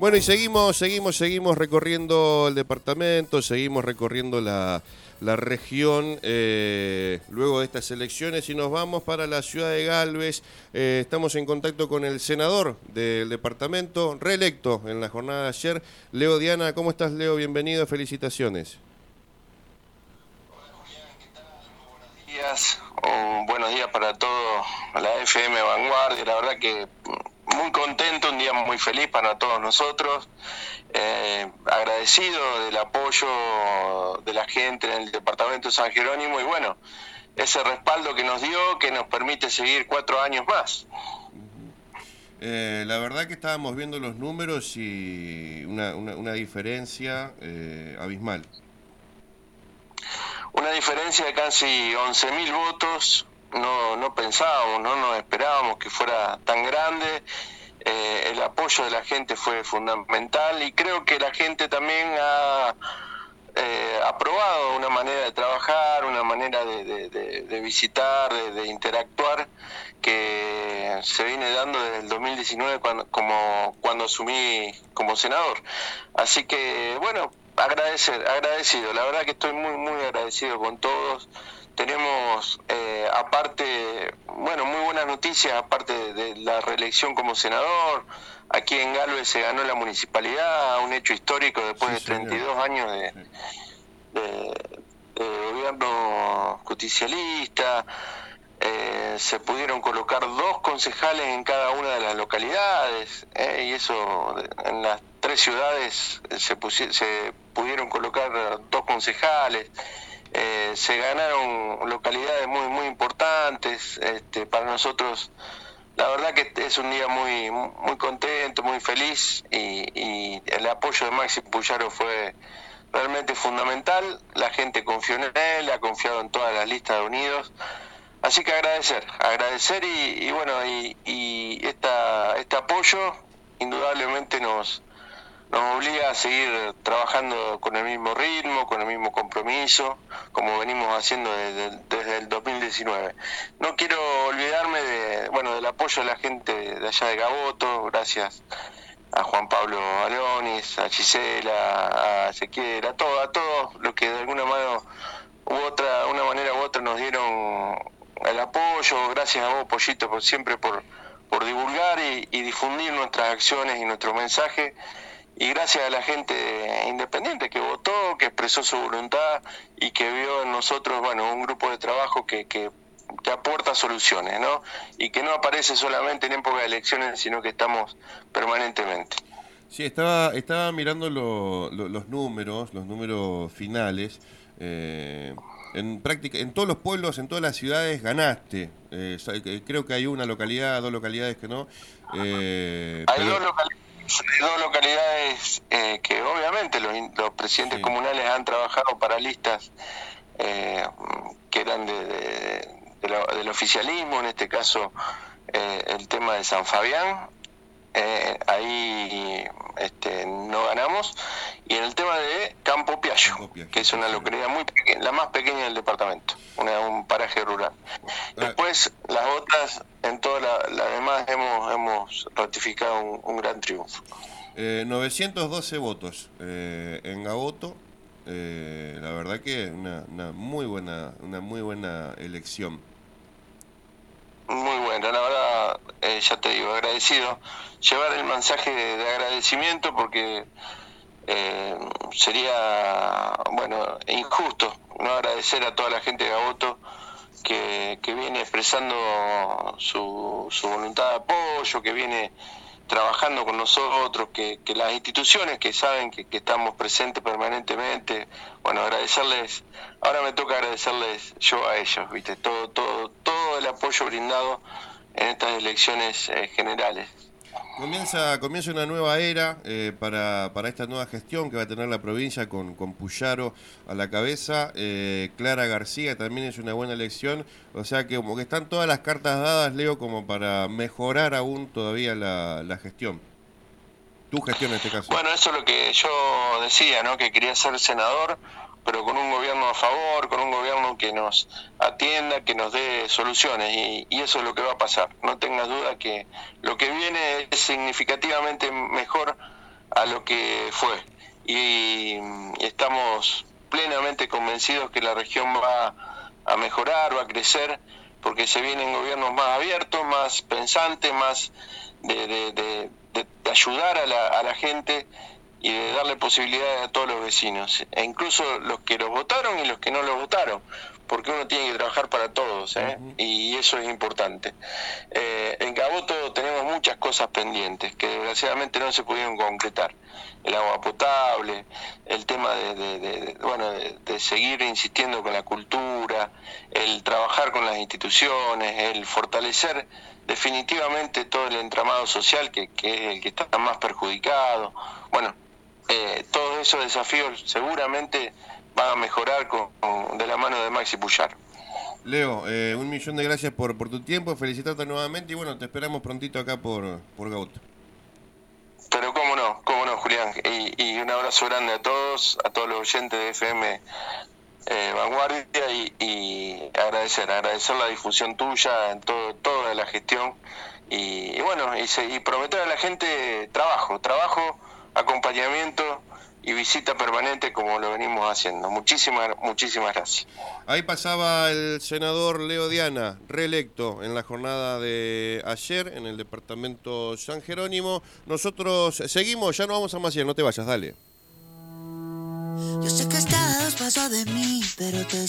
Bueno, y seguimos, seguimos, seguimos recorriendo el departamento, seguimos recorriendo la, región eh, luego de estas elecciones y nos vamos para la ciudad de Galvez. Eh, estamos en contacto con el senador del departamento, reelecto en la jornada de ayer, Leo Diana. ¿Cómo estás, Leo? Bienvenido, felicitaciones. Hola, días. buenos días para todos, la FM Vanguardia. La verdad que muy contento, un día muy feliz para todos nosotros, eh, agradecido del apoyo de la gente en el departamento de San Jerónimo y bueno, ese respaldo que nos dio que nos permite seguir cuatro años más. Eh, la verdad que estábamos viendo los números y una, una, diferencia eh, abismal. Una diferencia de casi 11.000 votos, no, no pensábamos, no nos esperábamos que fuera tan grande. Eh, el apoyo de la gente fue fundamental y creo que la gente también ha eh, aprobado una manera de trabajar, una manera de, visitar, de, interactuar que se viene dando desde el 2019 cuando, como, cuando asumí como senador. Así que, bueno, agradecer, agradecido, la verdad que estoy muy, muy agradecido con todos tenemos eh, aparte, bueno, muy buenas noticias, aparte de, la reelección como senador. Aquí en Galvez se ganó la municipalidad, un hecho histórico después de 32 años de, gobierno justicialista. Eh, se pudieron colocar dos concejales en cada una de las localidades eh, y eso en las tres ciudades se, se pudieron colocar dos concejales eh, se ganaron localidades muy muy importantes este, para nosotros la verdad que es un día muy muy contento muy feliz y, el apoyo de Maxi Puyaro fue realmente fundamental. La gente confió en él ha confiado en todas las listas de unidos. Así que agradecer agradecer y, bueno y, y esta, este apoyo indudablemente nos nos obliga a seguir trabajando con el mismo ritmo, con el mismo compromiso, como venimos haciendo desde, el 2019. No quiero olvidarme de, bueno, del apoyo de la gente de allá de Gaboto, gracias a Juan Pablo Alonis, a Gisela, a Ezequiel, a todos, a todos los que de alguna mano u otra, una manera u otra nos dieron el apoyo, gracias a vos, Pollito, por siempre por, por divulgar y difundir nuestras acciones y nuestro mensaje y gracias a la gente independiente que votó, que expresó su voluntad y que vio en nosotros, bueno, un grupo de trabajo que, que, aporta soluciones, ¿no? Y que no aparece solamente en época de elecciones, sino que estamos permanentemente. Sí, estaba, estaba mirando los números, los números finales. Eh, en práctica, en todos los pueblos, en todas las ciudades ganaste. Eh, creo que hay una localidad, dos localidades que no. Eh, hay dos localidades dos localidades eh, que obviamente los, presidentes comunales han trabajado para listas eh, que eran de, del oficialismo, en este caso eh, el tema de San Fabián, ahí este, no ganamos, y en el tema de Campo Piayo, que es una localidad muy pequeña, la más pequeña del departamento, un paraje rural. Después, las otras, en todas las la demás, hemos, hemos ratificado un, gran triunfo. 912 eh, votos eh, en Gaboto. Eh, la verdad que una, una muy buena una muy buena elección. Muy buena, la verdad, ya te digo, agradecido. Llevar el mensaje de agradecimiento porque eh, sería, bueno, injusto no agradecer a toda la gente de Gaboto que, viene expresando su, su voluntad de apoyo, que viene trabajando con nosotros, que, las instituciones que saben que, estamos presentes permanentemente, bueno, agradecerles, ahora me toca agradecerles yo a ellos, viste, todo, todo, todo el apoyo brindado en estas elecciones eh, generales. Comienza, comienza una nueva era eh, para, para, esta nueva gestión que va a tener la provincia con, con Puyaro a la cabeza. Eh, Clara García también es una buena elección. O sea que como que están todas las cartas dadas, Leo, como para mejorar aún todavía la, la gestión. Tu gestión en este caso. Bueno, eso es lo que yo decía, ¿no? Que quería ser senador pero con un gobierno a favor, con un gobierno que nos atienda, que nos dé soluciones y, eso es lo que va a pasar. No tengas duda que lo que viene es significativamente mejor a lo que fue. Y, estamos plenamente convencidos que la región va a mejorar, va a crecer, porque se vienen gobiernos más abiertos, más pensantes, más de, ayudar a la, a la gente y de darle posibilidades a todos los vecinos, e incluso los que los votaron y los que no los votaron, porque uno tiene que trabajar para todos, ¿eh? y eso es importante. Eh, en Gaboto tenemos muchas cosas pendientes que desgraciadamente no se pudieron concretar. El agua potable, el tema de, bueno, de, seguir insistiendo con la cultura, el trabajar con las instituciones, el fortalecer definitivamente todo el entramado social que, que es el que está más perjudicado. Bueno, todos esos desafíos seguramente van a mejorar con, de la mano de Maxi Puyar. Leo, eh, un millón de gracias por, por tu tiempo, felicitarte nuevamente y bueno, te esperamos prontito acá por, por Gauto. Pero cómo no, cómo no, Julián. Y, un abrazo grande a todos, a todos los oyentes de FM eh, Vanguardia y, agradecer, agradecer la difusión tuya en todo, toda la gestión y, bueno, y, y prometer a la gente trabajo, trabajo acompañamiento y visita permanente como lo venimos haciendo. Muchísimas, muchísimas gracias. Ahí pasaba el senador Leo Diana, reelecto en la jornada de ayer en el departamento San Jerónimo. Nosotros seguimos, ya no vamos a Maciel, no te vayas, dale. Yo sé que estás paso de mí, pero te